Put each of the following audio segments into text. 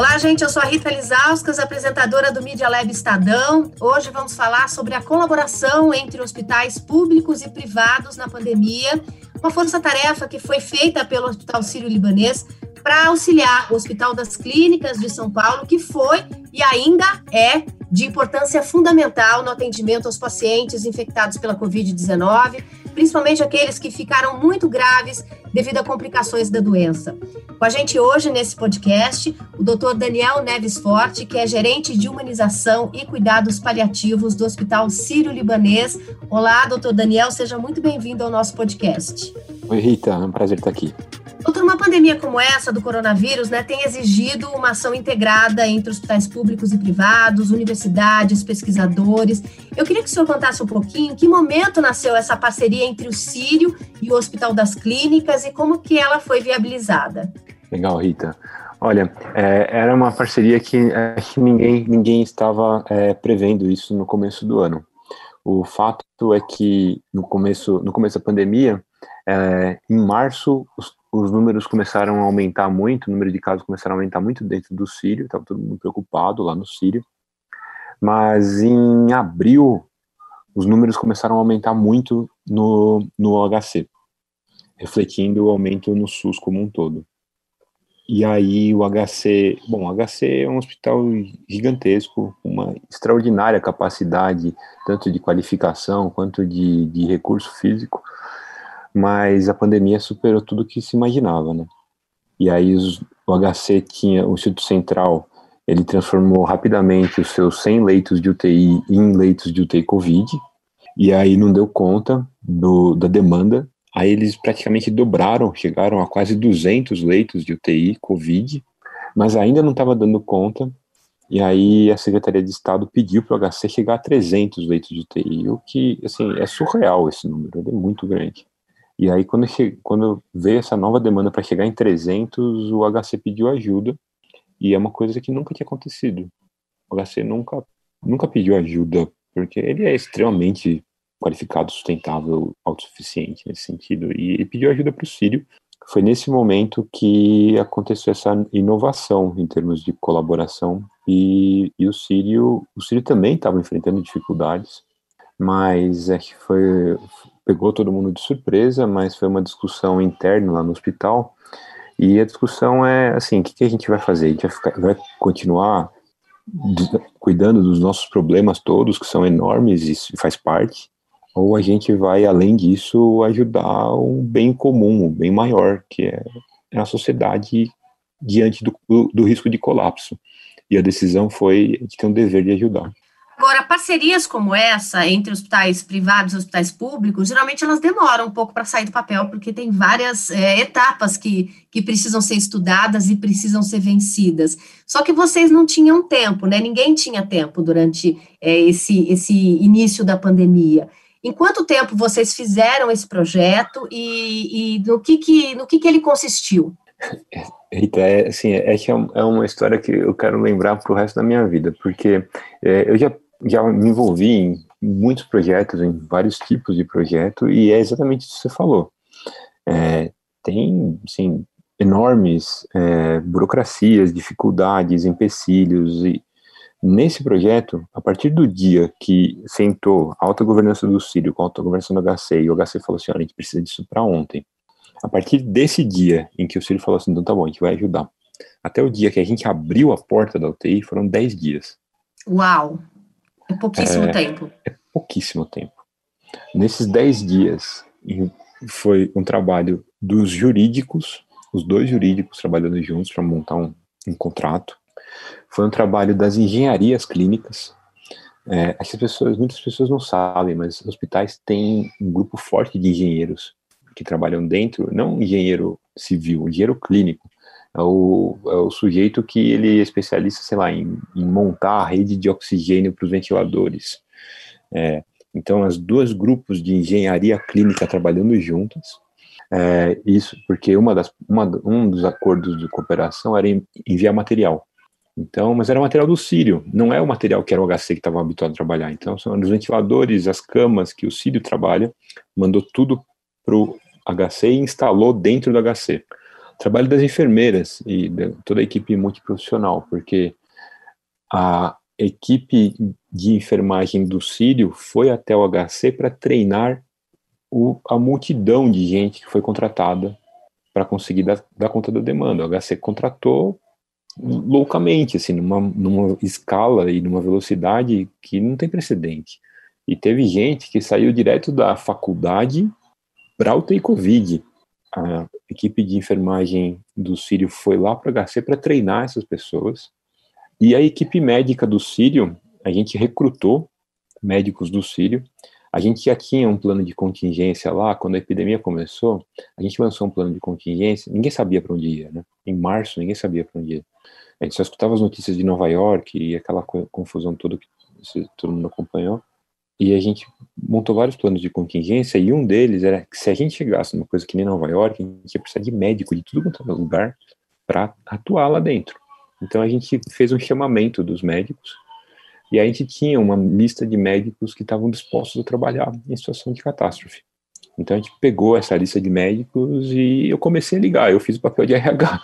Olá, gente. Eu sou a Rita Lizauskas, apresentadora do Media Lab Estadão. Hoje vamos falar sobre a colaboração entre hospitais públicos e privados na pandemia. Uma força-tarefa que foi feita pelo Hospital Sírio-Libanês para auxiliar o Hospital das Clínicas de São Paulo, que foi e ainda é de importância fundamental no atendimento aos pacientes infectados pela Covid-19, principalmente aqueles que ficaram muito graves devido a complicações da doença. Com a gente hoje nesse podcast, o Dr. Daniel Neves Forte, que é gerente de humanização e cuidados paliativos do Hospital Sírio-Libanês. Olá, doutor Daniel, seja muito bem-vindo ao nosso podcast. Oi, Rita, é um prazer estar aqui. Doutor, uma pandemia como essa do coronavírus né, tem exigido uma ação integrada entre hospitais públicos e privados, universidades, pesquisadores. Eu queria que o senhor contasse um pouquinho em que momento nasceu essa parceria entre o Sírio e o Hospital das Clínicas e como que ela foi viabilizada. Legal, Rita. Olha, é, era uma parceria que, é, que ninguém, ninguém estava é, prevendo isso no começo do ano. O fato é que no começo, no começo da pandemia, é, em março, os os números começaram a aumentar muito, o número de casos começaram a aumentar muito dentro do Sírio, estava todo mundo preocupado lá no Sírio. Mas em abril, os números começaram a aumentar muito no, no HC, refletindo o aumento no SUS como um todo. E aí o HC, bom, o HC é um hospital gigantesco, uma extraordinária capacidade, tanto de qualificação quanto de, de recurso físico, mas a pandemia superou tudo que se imaginava, né? E aí os, o HC tinha, o Instituto Central, ele transformou rapidamente os seus 100 leitos de UTI em leitos de UTI Covid, e aí não deu conta do, da demanda, aí eles praticamente dobraram, chegaram a quase 200 leitos de UTI Covid, mas ainda não estava dando conta, e aí a Secretaria de Estado pediu para o HC chegar a 300 leitos de UTI, o que, assim, é surreal esse número, ele é muito grande. E aí, quando, quando veio essa nova demanda para chegar em 300, o HC pediu ajuda, e é uma coisa que nunca tinha acontecido. O HC nunca, nunca pediu ajuda, porque ele é extremamente qualificado, sustentável, autossuficiente nesse sentido, e ele pediu ajuda para o Sírio. Foi nesse momento que aconteceu essa inovação em termos de colaboração, e, e o Sírio, o Sírio também estava enfrentando dificuldades, mas é que foi, pegou todo mundo de surpresa, mas foi uma discussão interna lá no hospital. E a discussão é assim: o que, que a gente vai fazer? A gente vai, ficar, vai continuar cuidando dos nossos problemas todos, que são enormes e faz parte, ou a gente vai, além disso, ajudar um bem comum, um bem maior, que é a sociedade diante do, do risco de colapso. E a decisão foi de ter um dever de ajudar. Agora, parcerias como essa entre hospitais privados e hospitais públicos, geralmente elas demoram um pouco para sair do papel, porque tem várias é, etapas que, que precisam ser estudadas e precisam ser vencidas. Só que vocês não tinham tempo, né? Ninguém tinha tempo durante é, esse, esse início da pandemia. Em quanto tempo vocês fizeram esse projeto e, e no, que, que, no que, que ele consistiu? Rita, é, assim, é, é, é uma história que eu quero lembrar para o resto da minha vida, porque é, eu já já me envolvi em muitos projetos, em vários tipos de projeto, e é exatamente isso que você falou. É, tem, assim, enormes é, burocracias, dificuldades, empecilhos, e nesse projeto, a partir do dia que sentou a alta governança do Sírio com a alta governança do HC, e o HC falou assim, olha, a gente precisa disso para ontem, a partir desse dia em que o Sírio falou assim, então tá bom, a gente vai ajudar, até o dia que a gente abriu a porta da UTI, foram 10 dias. Uau! É pouquíssimo é, tempo. É pouquíssimo tempo. Nesses 10 dias, foi um trabalho dos jurídicos, os dois jurídicos trabalhando juntos para montar um, um, contrato. Foi um trabalho das engenharias clínicas. É, as pessoas, muitas pessoas não sabem, mas hospitais têm um grupo forte de engenheiros que trabalham dentro, não engenheiro civil, engenheiro clínico, é o, é o sujeito que ele é especialista, sei lá, em, em montar a rede de oxigênio para os ventiladores. É, então, as duas grupos de engenharia clínica trabalhando juntas, é, isso porque uma das, uma, um dos acordos de cooperação era enviar material. Então, mas era material do Sírio, não é o material que era o HC que estava habituado a trabalhar. Então, são os ventiladores, as camas que o Sírio trabalha, mandou tudo para o HC e instalou dentro do HC. Trabalho das enfermeiras e de toda a equipe multiprofissional, porque a equipe de enfermagem do Sírio foi até o HC para treinar o, a multidão de gente que foi contratada para conseguir dar, dar, conta da demanda. O HC contratou loucamente, assim, numa, numa escala e numa velocidade que não tem precedente. E teve gente que saiu direto da faculdade para o TI Covid. A equipe de enfermagem do Sírio foi lá para o HC para treinar essas pessoas. E a equipe médica do Sírio, a gente recrutou médicos do Sírio a gente já tinha um plano de contingência lá, quando a epidemia começou, a gente lançou um plano de contingência, ninguém sabia para onde ia, né? Em março, ninguém sabia para onde ia. A gente só escutava as notícias de Nova York e aquela confusão toda que todo mundo acompanhou. E a gente montou vários planos de contingência e um deles era que se a gente chegasse numa coisa que nem Nova York, a gente ia precisar de médico de tudo quanto é lugar para atuar lá dentro. Então a gente fez um chamamento dos médicos e a gente tinha uma lista de médicos que estavam dispostos a trabalhar em situação de catástrofe. Então a gente pegou essa lista de médicos e eu comecei a ligar. Eu fiz o papel de RH.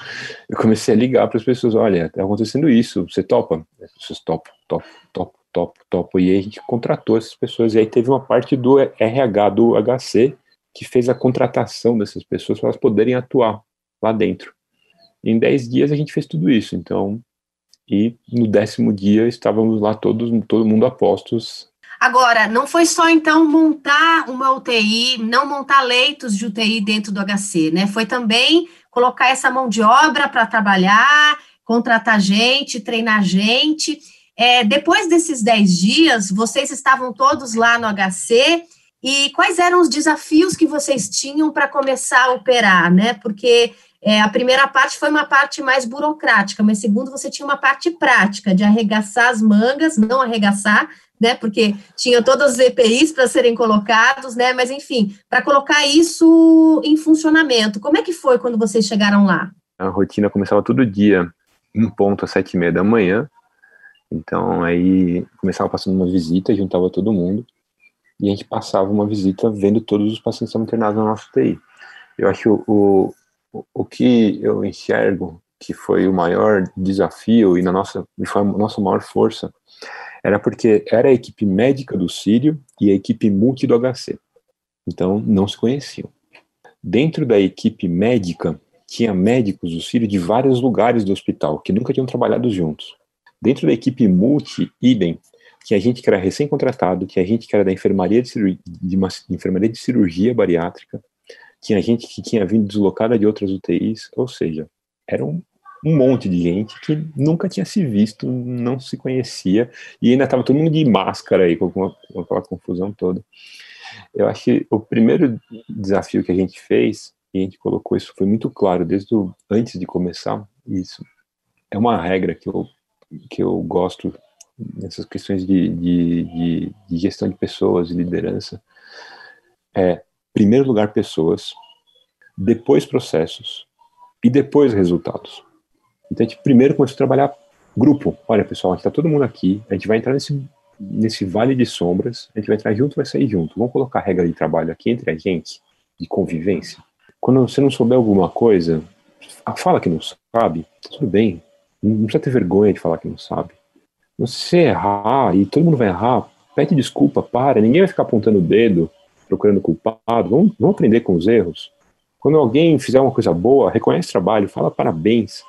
Eu comecei a ligar para as pessoas: olha, está acontecendo isso, você topa? As pessoas topam, top, top, top, top. E aí a gente contratou essas pessoas. E aí teve uma parte do RH do HC que fez a contratação dessas pessoas para elas poderem atuar lá dentro. Em 10 dias a gente fez tudo isso. Então e no décimo dia estávamos lá todos, todo mundo a postos. Agora, não foi só então montar uma UTI, não montar leitos de UTI dentro do HC, né? Foi também colocar essa mão de obra para trabalhar, contratar gente, treinar gente. É, depois desses 10 dias, vocês estavam todos lá no HC e quais eram os desafios que vocês tinham para começar a operar, né? Porque é, a primeira parte foi uma parte mais burocrática, mas segundo você tinha uma parte prática de arregaçar as mangas, não arregaçar, né? Porque tinha todos os EPIs para serem colocados, né? Mas enfim, para colocar isso em funcionamento. Como é que foi quando vocês chegaram lá? A rotina começava todo dia, um ponto às sete e meia da manhã. Então aí começava passando uma visita, juntava todo mundo e a gente passava uma visita vendo todos os pacientes internados na nossa UTI. Eu acho o, o que eu enxergo que foi o maior desafio e na nossa e foi a nossa maior força era porque era a equipe médica do Sírio e a equipe multi do HC. Então não se conheciam. Dentro da equipe médica tinha médicos do Sírio de vários lugares do hospital que nunca tinham trabalhado juntos. Dentro da equipe multi, idem, tinha gente que era recém-contratado, tinha gente que era da enfermaria de, cirurgia, de, uma, enfermaria de cirurgia bariátrica, tinha gente que tinha vindo deslocada de outras UTIs, ou seja, era um, um monte de gente que nunca tinha se visto, não se conhecia, e ainda estava todo mundo de máscara aí, com, com aquela confusão toda. Eu acho que o primeiro desafio que a gente fez, e a gente colocou isso, foi muito claro desde o, antes de começar, isso é uma regra que eu, que eu gosto nessas questões de, de, de, de gestão de pessoas, de liderança, é primeiro lugar pessoas, depois processos e depois resultados. Então a gente primeiro começou a trabalhar grupo. Olha pessoal, a gente está todo mundo aqui, a gente vai entrar nesse, nesse vale de sombras, a gente vai entrar junto, vai sair junto. Vamos colocar regra de trabalho aqui entre a gente, de convivência. Quando você não souber alguma coisa, fala que não sabe, tudo bem. Não precisa ter vergonha de falar que não sabe. Você errar e todo mundo vai errar, pede desculpa, para, ninguém vai ficar apontando o dedo procurando culpado, vamos, vamos aprender com os erros. Quando alguém fizer uma coisa boa, reconhece trabalho, fala parabéns.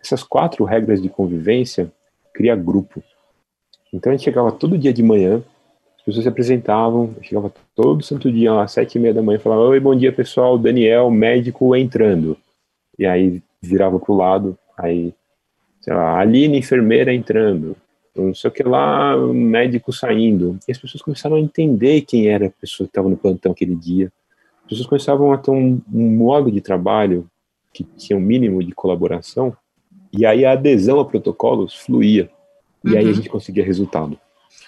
Essas quatro regras de convivência cria grupo. Então a gente chegava todo dia de manhã, as pessoas se apresentavam, chegava todo santo dia às sete e meia da manhã, falava, oi, bom dia pessoal, Daniel, médico entrando. E aí virava pro lado, aí, sei lá, Aline, enfermeira entrando não sei o que lá, médico saindo. E as pessoas começaram a entender quem era a pessoa que estava no plantão aquele dia. As pessoas começavam a ter um, um modo de trabalho que tinha um mínimo de colaboração, e aí a adesão a protocolos fluía. E uhum. aí a uhum. gente conseguia resultado.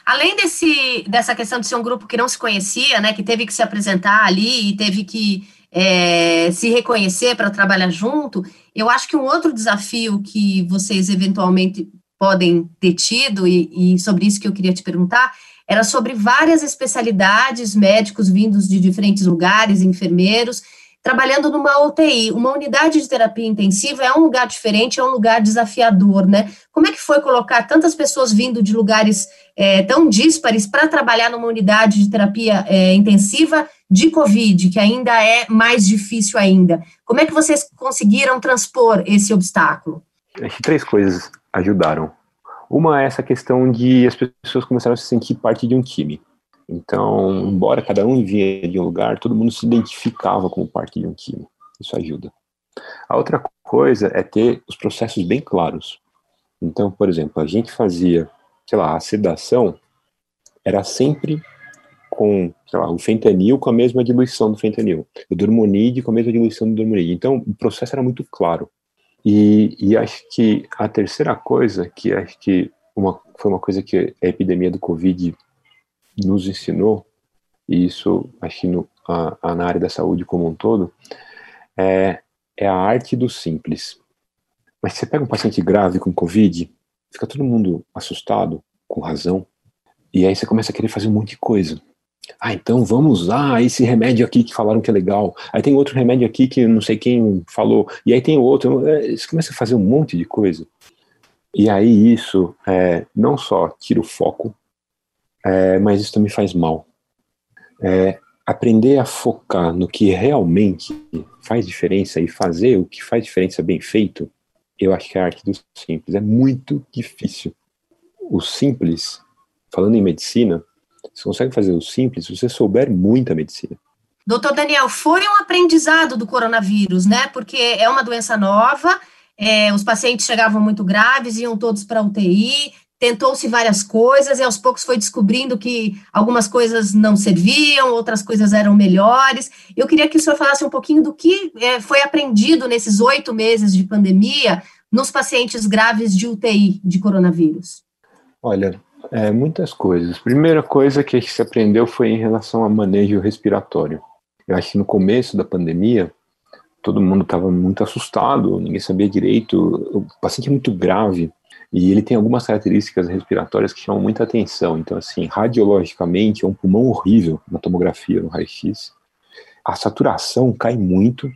Além desse, dessa questão de ser um grupo que não se conhecia, né, que teve que se apresentar ali e teve que é, se reconhecer para trabalhar junto, eu acho que um outro desafio que vocês eventualmente podem ter tido, e, e sobre isso que eu queria te perguntar, era sobre várias especialidades, médicos vindos de diferentes lugares, enfermeiros, trabalhando numa UTI. Uma unidade de terapia intensiva é um lugar diferente, é um lugar desafiador, né? Como é que foi colocar tantas pessoas vindo de lugares é, tão díspares para trabalhar numa unidade de terapia é, intensiva de Covid, que ainda é mais difícil ainda? Como é que vocês conseguiram transpor esse obstáculo? Acho que três coisas ajudaram. Uma é essa questão de as pessoas começaram a se sentir parte de um time. Então, embora cada um vinha de um lugar, todo mundo se identificava como parte de um time. Isso ajuda. A outra coisa é ter os processos bem claros. Então, por exemplo, a gente fazia, sei lá, a sedação era sempre com, sei lá, o fentanil com a mesma diluição do fentanil, o dormonide com a mesma diluição do dormonide. Então, o processo era muito claro. E, e acho que a terceira coisa, que acho que uma, foi uma coisa que a epidemia do Covid nos ensinou, e isso acho que no, a, a, na área da saúde como um todo, é, é a arte do simples. Mas você pega um paciente grave com Covid, fica todo mundo assustado, com razão, e aí você começa a querer fazer um monte de coisa. Ah, então vamos usar esse remédio aqui que falaram que é legal. Aí tem outro remédio aqui que não sei quem falou. E aí tem outro. É, você começa a fazer um monte de coisa. E aí isso é, não só tira o foco, é, mas isso também faz mal. É, aprender a focar no que realmente faz diferença e fazer o que faz diferença bem feito, eu acho que é a arte do simples. É muito difícil. O simples, falando em medicina, você consegue fazer o simples se você souber muita medicina. Doutor Daniel, foi um aprendizado do coronavírus, né? Porque é uma doença nova, é, os pacientes chegavam muito graves, iam todos para UTI, tentou-se várias coisas e aos poucos foi descobrindo que algumas coisas não serviam, outras coisas eram melhores. Eu queria que o senhor falasse um pouquinho do que é, foi aprendido nesses oito meses de pandemia nos pacientes graves de UTI de coronavírus. Olha, é, muitas coisas. Primeira coisa que se aprendeu foi em relação ao manejo respiratório. Eu acho que no começo da pandemia, todo mundo estava muito assustado, ninguém sabia direito, o paciente é muito grave, e ele tem algumas características respiratórias que chamam muita atenção. Então, assim, radiologicamente, é um pulmão horrível na tomografia, no raio-x. A saturação cai muito.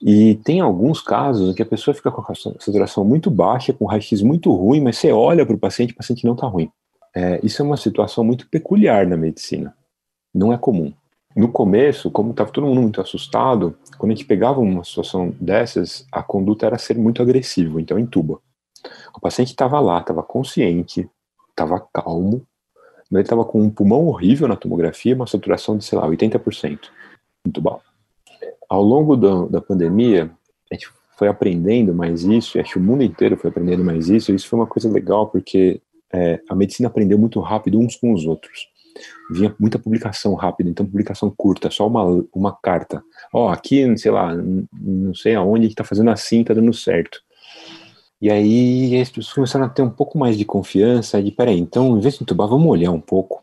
E tem alguns casos em que a pessoa fica com a saturação muito baixa, com raio-x muito ruim, mas você olha para o paciente, o paciente não está ruim. É, isso é uma situação muito peculiar na medicina. Não é comum. No começo, como estava todo mundo muito assustado, quando a gente pegava uma situação dessas, a conduta era ser muito agressivo, então entuba. O paciente estava lá, estava consciente, estava calmo, mas ele estava com um pulmão horrível na tomografia, uma saturação de, sei lá, 80%. Muito bom. Ao longo do, da pandemia, a gente foi aprendendo mais isso, e acho que o mundo inteiro foi aprendendo mais isso, e isso foi uma coisa legal, porque é, a medicina aprendeu muito rápido uns com os outros. Vinha muita publicação rápida, então publicação curta, só uma, uma carta. Ó, oh, aqui, sei lá, não sei aonde, gente tá fazendo assim, tá dando certo. E aí as pessoas começaram a ter um pouco mais de confiança, de peraí, então em vez de entubar, vamos olhar um pouco,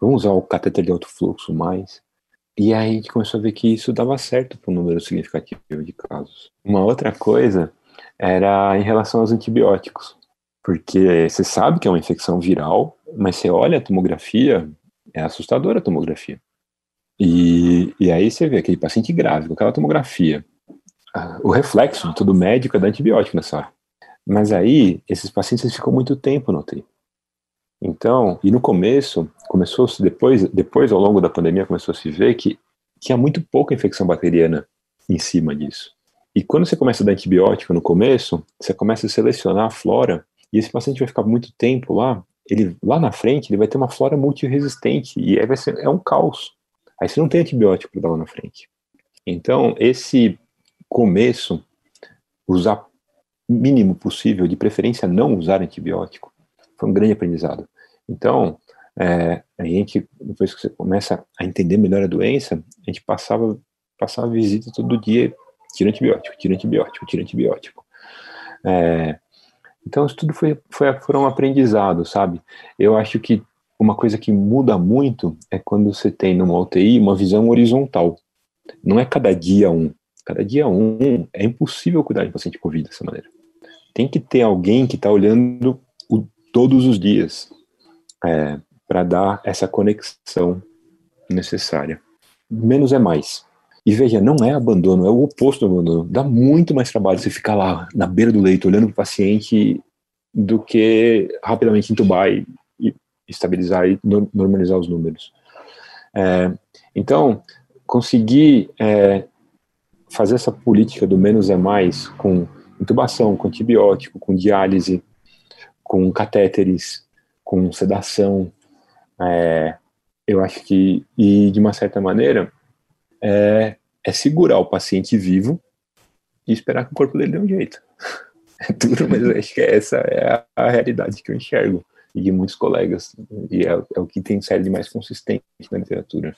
vamos usar o cateter de alto fluxo mais. E aí a gente começou a ver que isso dava certo para um número significativo de casos. Uma outra coisa era em relação aos antibióticos, porque você sabe que é uma infecção viral, mas você olha a tomografia, é assustadora a tomografia. E, e aí você vê aquele paciente grave com aquela tomografia, o reflexo de todo médico é dar antibiótico nessa hora. Mas aí, esses pacientes ficam muito tempo no UTI. Então, e no começo, começou depois, depois ao longo da pandemia, começou a se ver que tinha muito pouca infecção bacteriana em cima disso. E quando você começa a dar antibiótico no começo, você começa a selecionar a flora, e esse paciente vai ficar muito tempo lá, ele lá na frente, ele vai ter uma flora multiresistente, e aí vai ser, é um caos. Aí você não tem antibiótico para dar lá na frente. Então, esse começo, usar mínimo possível, de preferência não usar antibiótico, foi um grande aprendizado. Então, é, a gente, depois que você começa a entender melhor a doença, a gente passava, passava visita todo dia, tira antibiótico, tira antibiótico, tira antibiótico. É, então, isso tudo foi, foi, foram aprendizados, sabe? Eu acho que uma coisa que muda muito é quando você tem numa UTI uma visão horizontal. Não é cada dia um. Cada dia um é impossível cuidar de paciente com Covid dessa maneira tem que ter alguém que está olhando o, todos os dias é, para dar essa conexão necessária. Menos é mais. E veja, não é abandono, é o oposto do abandono. Dá muito mais trabalho você ficar lá na beira do leito, olhando para o paciente, do que rapidamente entubar e, e estabilizar e normalizar os números. É, então, conseguir é, fazer essa política do menos é mais com intubação, com antibiótico, com diálise, com catéteres, com sedação, é, eu acho que, e de uma certa maneira, é, é segurar o paciente vivo e esperar que o corpo dele dê um jeito. É duro, mas acho que essa é a, a realidade que eu enxergo e de muitos colegas, e é, é o que tem sido de mais consistente na literatura.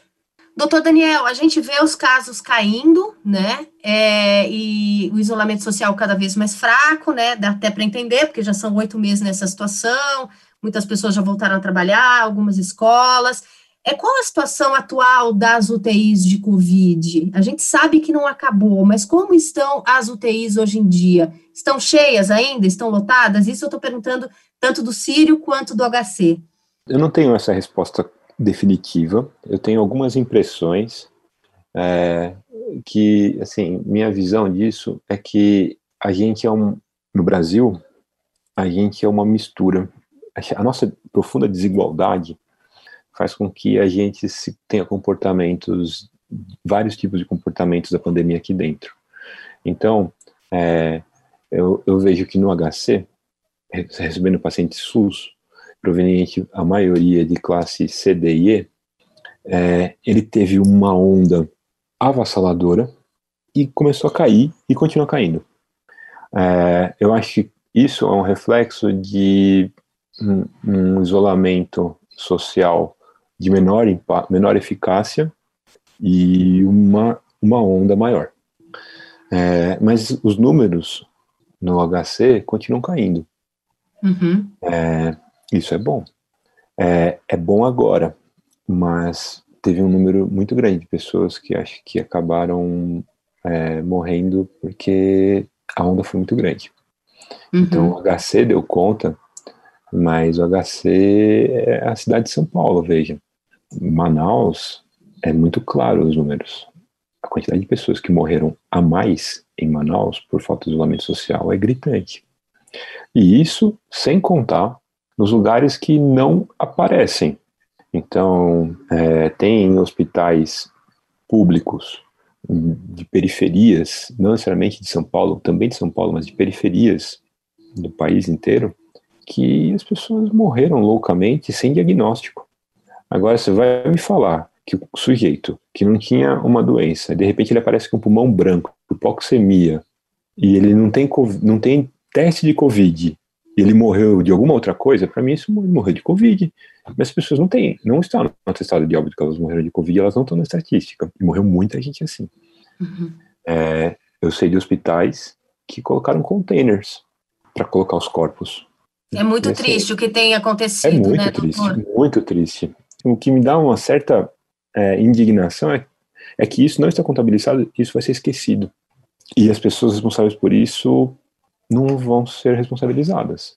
Doutor Daniel, a gente vê os casos caindo, né? É, e o isolamento social cada vez mais fraco, né? Dá até para entender, porque já são oito meses nessa situação, muitas pessoas já voltaram a trabalhar, algumas escolas. É qual a situação atual das UTIs de Covid? A gente sabe que não acabou, mas como estão as UTIs hoje em dia? Estão cheias ainda? Estão lotadas? Isso eu estou perguntando tanto do Sírio quanto do HC. Eu não tenho essa resposta definitiva. Eu tenho algumas impressões é, que, assim, minha visão disso é que a gente é um, no Brasil, a gente é uma mistura. A nossa profunda desigualdade faz com que a gente se tenha comportamentos, vários tipos de comportamentos da pandemia aqui dentro. Então, é, eu, eu, vejo que no HC, recebendo pacientes SUS, proveniente a maioria de classe C, D e E, é, ele teve uma onda avassaladora e começou a cair e continua caindo. É, eu acho que isso é um reflexo de um, um isolamento social de menor, menor eficácia e uma, uma onda maior. É, mas os números no HC continuam caindo. Uhum. É, isso é bom. É, é bom agora, mas teve um número muito grande de pessoas que acho que acabaram é, morrendo porque a onda foi muito grande. Uhum. Então o HC deu conta, mas o HC é a cidade de São Paulo, veja. Manaus é muito claro os números. A quantidade de pessoas que morreram a mais em Manaus por falta de isolamento social é gritante. E isso sem contar nos lugares que não aparecem. Então, é, tem hospitais públicos de periferias, não necessariamente de São Paulo, também de São Paulo, mas de periferias do país inteiro, que as pessoas morreram loucamente sem diagnóstico. Agora você vai me falar que o sujeito que não tinha uma doença, de repente ele aparece com o pulmão branco, hipoxemia, e ele não tem, não tem teste de Covid, e ele morreu de alguma outra coisa, para mim isso morreu de Covid. Mas as pessoas não têm, não estão no atestado de óbito que elas morreram de Covid, elas não estão na estatística. E morreu muita gente assim. Uhum. É, eu sei de hospitais que colocaram containers para colocar os corpos. É muito triste o que tem acontecido, é muito né, triste, doutor? Muito triste o que me dá uma certa é, indignação é, é que isso não está contabilizado, isso vai ser esquecido. E as pessoas responsáveis por isso não vão ser responsabilizadas.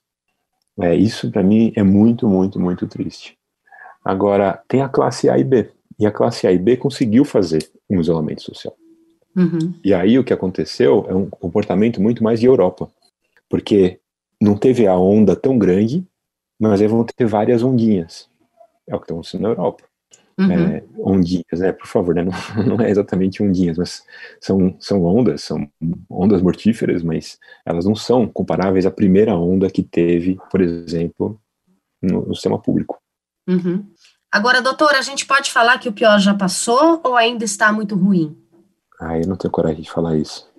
É, isso para mim é muito, muito, muito triste. Agora, tem a classe A e B. E a classe A e B conseguiu fazer um isolamento social. Uhum. E aí o que aconteceu é um comportamento muito mais de Europa. Porque não teve a onda tão grande, mas aí vão ter várias ondinhas. É o que está acontecendo na Europa. Uhum. É, ondinhas, né? Por favor, né? Não, não, é exatamente ondinhas, mas são, são ondas, são ondas mortíferas, mas elas não são comparáveis à primeira onda que teve, por exemplo, no, no sistema público. Uhum. Agora, doutor, a gente pode falar que o pior já passou ou ainda está muito ruim? Ah, eu não tenho coragem de falar isso.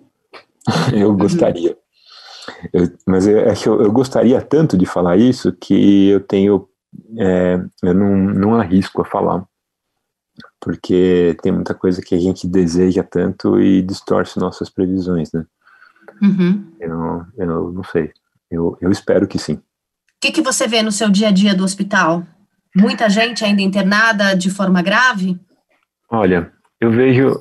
eu uhum. gostaria. Eu, mas eu, é eu, eu gostaria tanto de falar isso que eu tenho é, eu não, não arrisco a falar, porque tem muita coisa que a gente deseja tanto e distorce nossas previsões, né? Uhum. Eu, eu não sei. Eu, eu espero que sim. O que, que você vê no seu dia a dia do hospital? Muita gente ainda internada de forma grave? Olha, eu vejo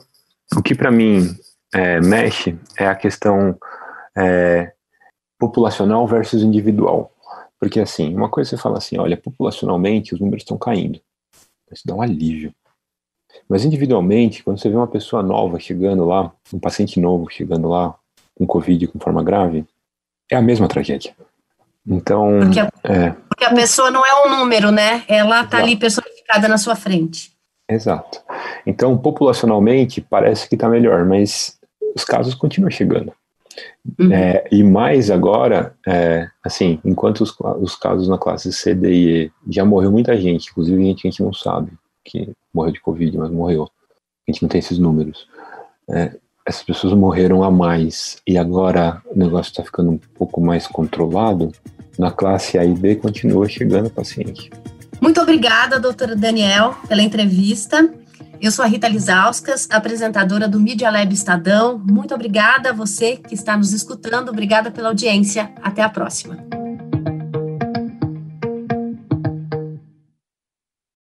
o que para mim é, mexe é a questão é, populacional versus individual. Porque, assim, uma coisa você fala assim, olha, populacionalmente os números estão caindo. Isso dá um alívio. Mas individualmente, quando você vê uma pessoa nova chegando lá, um paciente novo chegando lá, com Covid com forma grave, é a mesma tragédia. Então. Porque a, é, porque a pessoa não é um número, né? Ela está ali personificada na sua frente. Exato. Então, populacionalmente, parece que está melhor, mas os casos continuam chegando. Uhum. É, e mais agora, é, assim, enquanto os, os, casos na classe C, D e E já morreu muita gente, inclusive gente que a gente não sabe que morreu de Covid, mas morreu. A gente não tem esses números. É, essas pessoas morreram a mais e agora o negócio está ficando um pouco mais controlado. Na classe A e B continua chegando paciente. Muito obrigada, doutora Daniel, pela entrevista. Eu sou a Rita Lizauskas, apresentadora do Media Lab Estadão. Muito obrigada a você que está nos escutando. Obrigada pela audiência. Até a próxima.